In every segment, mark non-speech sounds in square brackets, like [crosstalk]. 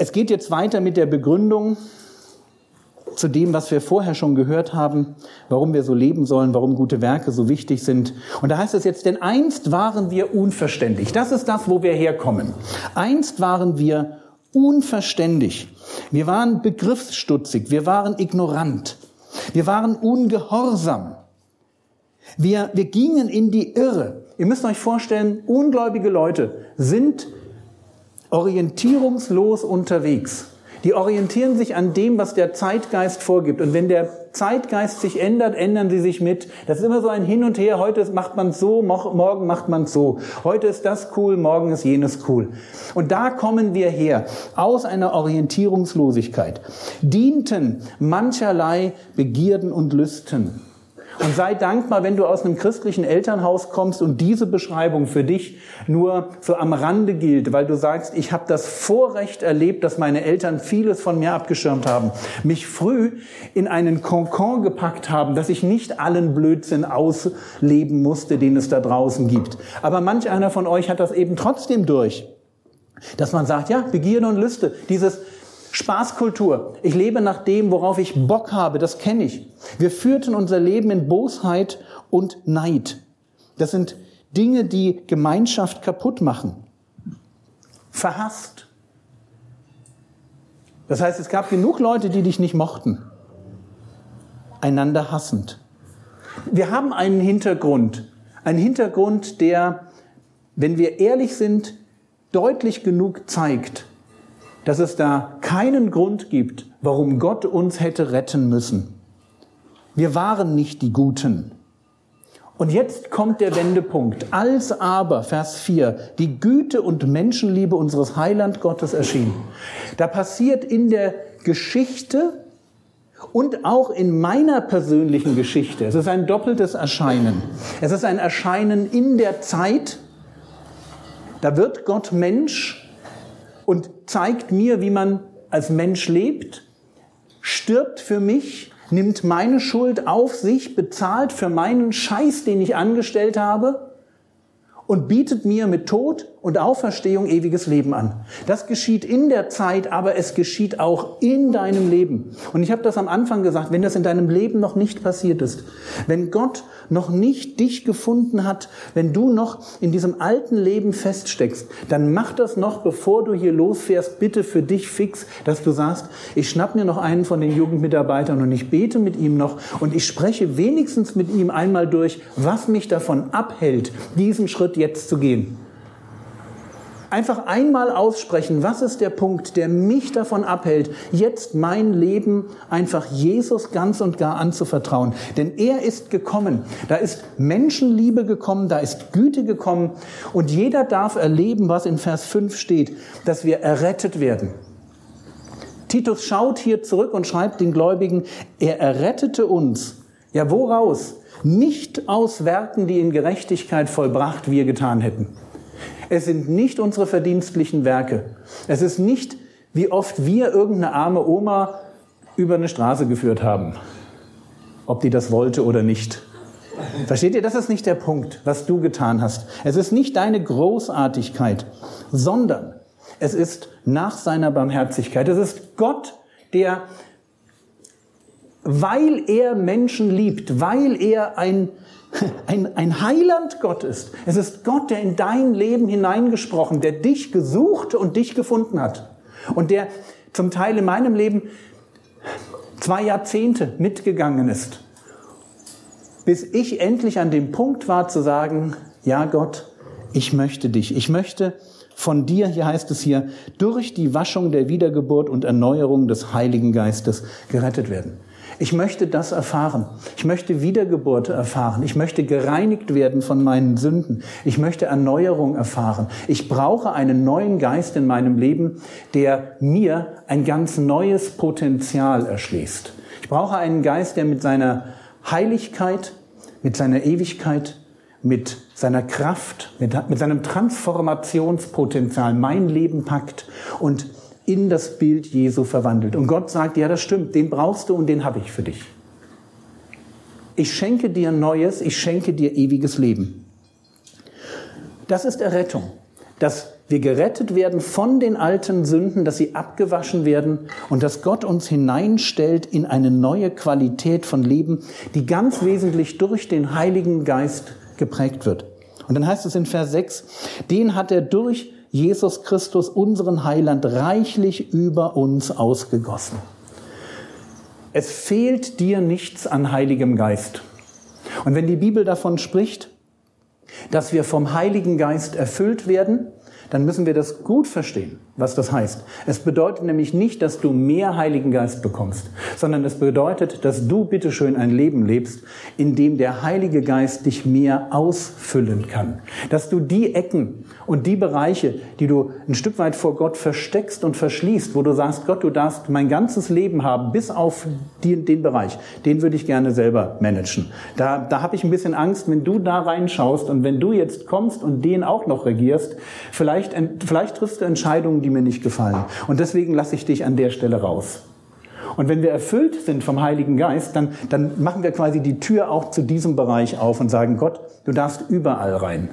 Es geht jetzt weiter mit der Begründung zu dem, was wir vorher schon gehört haben, warum wir so leben sollen, warum gute Werke so wichtig sind. Und da heißt es jetzt, denn einst waren wir unverständig. Das ist das, wo wir herkommen. Einst waren wir unverständig. Wir waren begriffsstutzig. Wir waren ignorant. Wir waren ungehorsam. Wir, wir gingen in die Irre. Ihr müsst euch vorstellen, ungläubige Leute sind orientierungslos unterwegs. Die orientieren sich an dem, was der Zeitgeist vorgibt. Und wenn der Zeitgeist sich ändert, ändern sie sich mit. Das ist immer so ein Hin und Her. Heute macht man so, morgen macht man so. Heute ist das cool, morgen ist jenes cool. Und da kommen wir her, aus einer Orientierungslosigkeit. Dienten mancherlei Begierden und Lüsten. Und sei dankbar, wenn du aus einem christlichen Elternhaus kommst und diese Beschreibung für dich nur so am Rande gilt, weil du sagst, ich habe das Vorrecht erlebt, dass meine Eltern vieles von mir abgeschirmt haben, mich früh in einen Konkon gepackt haben, dass ich nicht allen Blödsinn ausleben musste, den es da draußen gibt. Aber manch einer von euch hat das eben trotzdem durch. Dass man sagt, ja, Begierde und Lüste, dieses Spaßkultur. Ich lebe nach dem, worauf ich Bock habe, das kenne ich. Wir führten unser Leben in Bosheit und Neid. Das sind Dinge, die Gemeinschaft kaputt machen. Verhasst. Das heißt, es gab genug Leute, die dich nicht mochten. Einander hassend. Wir haben einen Hintergrund. Einen Hintergrund, der, wenn wir ehrlich sind, deutlich genug zeigt, dass es da keinen Grund gibt, warum Gott uns hätte retten müssen. Wir waren nicht die Guten. Und jetzt kommt der Wendepunkt. Als aber, Vers 4, die Güte und Menschenliebe unseres Heiland Gottes erschien. Da passiert in der Geschichte und auch in meiner persönlichen Geschichte, es ist ein doppeltes Erscheinen. Es ist ein Erscheinen in der Zeit, da wird Gott Mensch und zeigt mir, wie man als Mensch lebt, stirbt für mich, nimmt meine Schuld auf sich, bezahlt für meinen Scheiß, den ich angestellt habe und bietet mir mit Tod und Auferstehung ewiges Leben an. Das geschieht in der Zeit, aber es geschieht auch in deinem Leben. Und ich habe das am Anfang gesagt, wenn das in deinem Leben noch nicht passiert ist, wenn Gott noch nicht dich gefunden hat, wenn du noch in diesem alten Leben feststeckst, dann mach das noch, bevor du hier losfährst, bitte für dich fix, dass du sagst, ich schnapp mir noch einen von den Jugendmitarbeitern und ich bete mit ihm noch und ich spreche wenigstens mit ihm einmal durch, was mich davon abhält, diesen Schritt jetzt zu gehen. Einfach einmal aussprechen, was ist der Punkt, der mich davon abhält, jetzt mein Leben einfach Jesus ganz und gar anzuvertrauen. Denn er ist gekommen. Da ist Menschenliebe gekommen, da ist Güte gekommen. Und jeder darf erleben, was in Vers 5 steht, dass wir errettet werden. Titus schaut hier zurück und schreibt den Gläubigen, er errettete uns. Ja, woraus? Nicht aus Werken, die in Gerechtigkeit vollbracht wir getan hätten. Es sind nicht unsere verdienstlichen Werke. Es ist nicht, wie oft wir irgendeine arme Oma über eine Straße geführt haben. Ob die das wollte oder nicht. Versteht ihr, das ist nicht der Punkt, was du getan hast. Es ist nicht deine Großartigkeit, sondern es ist nach seiner Barmherzigkeit. Es ist Gott, der, weil er Menschen liebt, weil er ein [laughs] ein, ein Heiland Gott ist. Es ist Gott, der in dein Leben hineingesprochen, der dich gesucht und dich gefunden hat. Und der zum Teil in meinem Leben zwei Jahrzehnte mitgegangen ist, bis ich endlich an dem Punkt war zu sagen, ja Gott, ich möchte dich. Ich möchte von dir, hier heißt es hier, durch die Waschung der Wiedergeburt und Erneuerung des Heiligen Geistes gerettet werden. Ich möchte das erfahren. Ich möchte Wiedergeburt erfahren. Ich möchte gereinigt werden von meinen Sünden. Ich möchte Erneuerung erfahren. Ich brauche einen neuen Geist in meinem Leben, der mir ein ganz neues Potenzial erschließt. Ich brauche einen Geist, der mit seiner Heiligkeit, mit seiner Ewigkeit, mit seiner Kraft, mit, mit seinem Transformationspotenzial mein Leben packt und in das Bild Jesu verwandelt. Und Gott sagt, ja, das stimmt, den brauchst du und den habe ich für dich. Ich schenke dir Neues, ich schenke dir ewiges Leben. Das ist Errettung, dass wir gerettet werden von den alten Sünden, dass sie abgewaschen werden und dass Gott uns hineinstellt in eine neue Qualität von Leben, die ganz wesentlich durch den Heiligen Geist geprägt wird. Und dann heißt es in Vers 6, den hat er durch Jesus Christus, unseren Heiland, reichlich über uns ausgegossen. Es fehlt dir nichts an Heiligem Geist. Und wenn die Bibel davon spricht, dass wir vom Heiligen Geist erfüllt werden, dann müssen wir das gut verstehen, was das heißt. Es bedeutet nämlich nicht, dass du mehr Heiligen Geist bekommst, sondern es bedeutet, dass du bitteschön ein Leben lebst, in dem der Heilige Geist dich mehr ausfüllen kann. Dass du die Ecken und die Bereiche, die du ein Stück weit vor Gott versteckst und verschließt, wo du sagst, Gott, du darfst mein ganzes Leben haben, bis auf die, den Bereich, den würde ich gerne selber managen. Da, da habe ich ein bisschen Angst, wenn du da reinschaust und wenn du jetzt kommst und den auch noch regierst, vielleicht Vielleicht, vielleicht triffst du Entscheidungen, die mir nicht gefallen. Und deswegen lasse ich dich an der Stelle raus. Und wenn wir erfüllt sind vom Heiligen Geist, dann, dann machen wir quasi die Tür auch zu diesem Bereich auf und sagen, Gott, du darfst überall rein.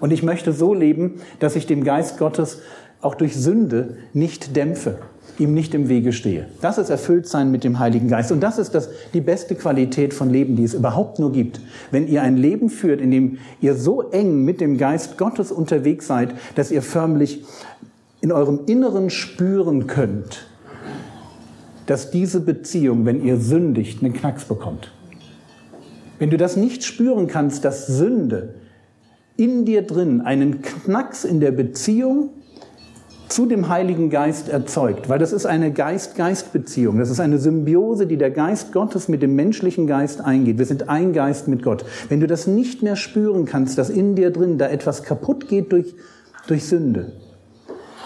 Und ich möchte so leben, dass ich dem Geist Gottes auch durch Sünde nicht dämpfe ihm nicht im Wege stehe. Das ist Erfülltsein mit dem Heiligen Geist. Und das ist das, die beste Qualität von Leben, die es überhaupt nur gibt. Wenn ihr ein Leben führt, in dem ihr so eng mit dem Geist Gottes unterwegs seid, dass ihr förmlich in eurem Inneren spüren könnt, dass diese Beziehung, wenn ihr sündigt, einen Knacks bekommt. Wenn du das nicht spüren kannst, dass Sünde in dir drin einen Knacks in der Beziehung zu dem Heiligen Geist erzeugt, weil das ist eine Geist-Geist-Beziehung. Das ist eine Symbiose, die der Geist Gottes mit dem menschlichen Geist eingeht. Wir sind ein Geist mit Gott. Wenn du das nicht mehr spüren kannst, dass in dir drin da etwas kaputt geht durch, durch Sünde,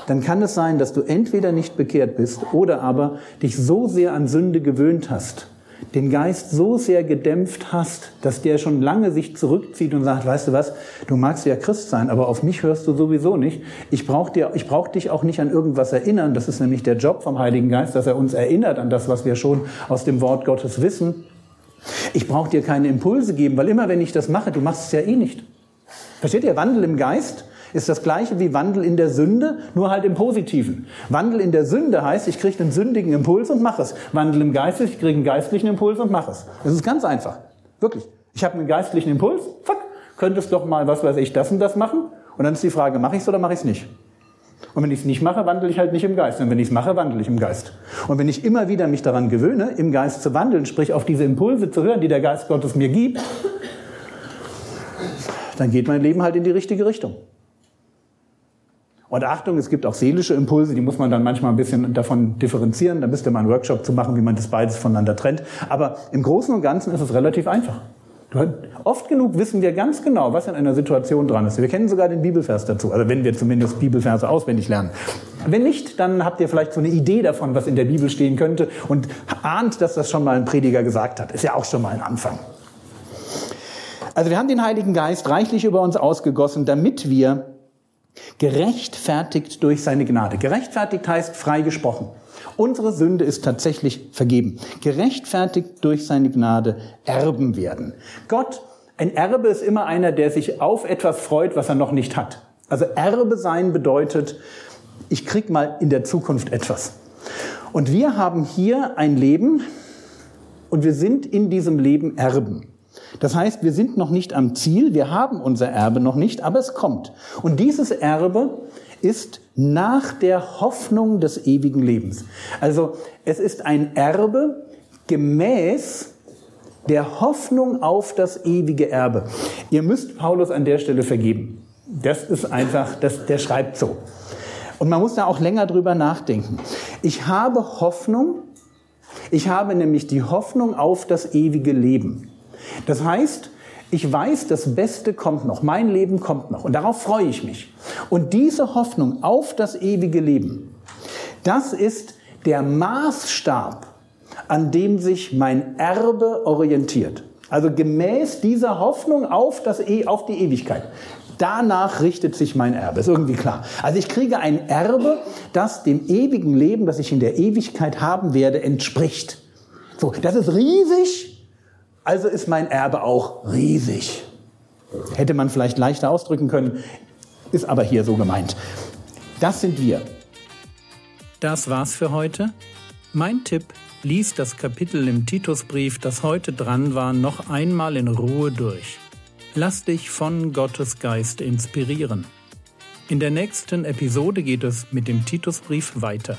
dann kann es sein, dass du entweder nicht bekehrt bist oder aber dich so sehr an Sünde gewöhnt hast, den Geist so sehr gedämpft hast, dass der schon lange sich zurückzieht und sagt, weißt du was, du magst ja Christ sein, aber auf mich hörst du sowieso nicht. Ich brauche brauche dich auch nicht an irgendwas erinnern. Das ist nämlich der Job vom Heiligen Geist, dass er uns erinnert an das, was wir schon aus dem Wort Gottes wissen. Ich brauche dir keine Impulse geben, weil immer wenn ich das mache, du machst es ja eh nicht. Versteht ihr? Wandel im Geist ist das gleiche wie Wandel in der Sünde, nur halt im Positiven. Wandel in der Sünde heißt, ich kriege einen sündigen Impuls und mache es. Wandel im Geist, ich kriege einen geistlichen Impuls und mache es. Das ist ganz einfach. Wirklich. Ich habe einen geistlichen Impuls, fuck, könntest doch mal, was weiß ich, das und das machen. Und dann ist die Frage, mache ich es oder mache ich es nicht? Und wenn ich es nicht mache, wandle ich halt nicht im Geist. Und wenn ich es mache, wandle ich im Geist. Und wenn ich immer wieder mich daran gewöhne, im Geist zu wandeln, sprich auf diese Impulse zu hören, die der Geist Gottes mir gibt, dann geht mein Leben halt in die richtige Richtung. Und Achtung, es gibt auch seelische Impulse, die muss man dann manchmal ein bisschen davon differenzieren. Da müsste man einen Workshop zu machen, wie man das beides voneinander trennt. Aber im Großen und Ganzen ist es relativ einfach. Oft genug wissen wir ganz genau, was in einer Situation dran ist. Wir kennen sogar den Bibelvers dazu, also wenn wir zumindest Bibelverse auswendig lernen. Wenn nicht, dann habt ihr vielleicht so eine Idee davon, was in der Bibel stehen könnte und ahnt, dass das schon mal ein Prediger gesagt hat. Ist ja auch schon mal ein Anfang. Also wir haben den Heiligen Geist reichlich über uns ausgegossen, damit wir Gerechtfertigt durch seine Gnade. Gerechtfertigt heißt freigesprochen. Unsere Sünde ist tatsächlich vergeben. Gerechtfertigt durch seine Gnade Erben werden. Gott, ein Erbe ist immer einer, der sich auf etwas freut, was er noch nicht hat. Also Erbe sein bedeutet, ich krieg mal in der Zukunft etwas. Und wir haben hier ein Leben und wir sind in diesem Leben Erben. Das heißt, wir sind noch nicht am Ziel, wir haben unser Erbe noch nicht, aber es kommt. Und dieses Erbe ist nach der Hoffnung des ewigen Lebens. Also es ist ein Erbe gemäß der Hoffnung auf das ewige Erbe. Ihr müsst Paulus an der Stelle vergeben. Das ist einfach, das, der schreibt so. Und man muss da auch länger drüber nachdenken. Ich habe Hoffnung Ich habe nämlich die Hoffnung auf das ewige Leben. Das heißt, ich weiß, das Beste kommt noch, mein Leben kommt noch und darauf freue ich mich. Und diese Hoffnung auf das ewige Leben, das ist der Maßstab, an dem sich mein Erbe orientiert. Also gemäß dieser Hoffnung auf, das e auf die Ewigkeit. Danach richtet sich mein Erbe. Ist irgendwie klar. Also ich kriege ein Erbe, das dem ewigen Leben, das ich in der Ewigkeit haben werde, entspricht. So, das ist riesig. Also ist mein Erbe auch riesig. Hätte man vielleicht leichter ausdrücken können, ist aber hier so gemeint. Das sind wir. Das war's für heute. Mein Tipp, lies das Kapitel im Titusbrief, das heute dran war, noch einmal in Ruhe durch. Lass dich von Gottes Geist inspirieren. In der nächsten Episode geht es mit dem Titusbrief weiter.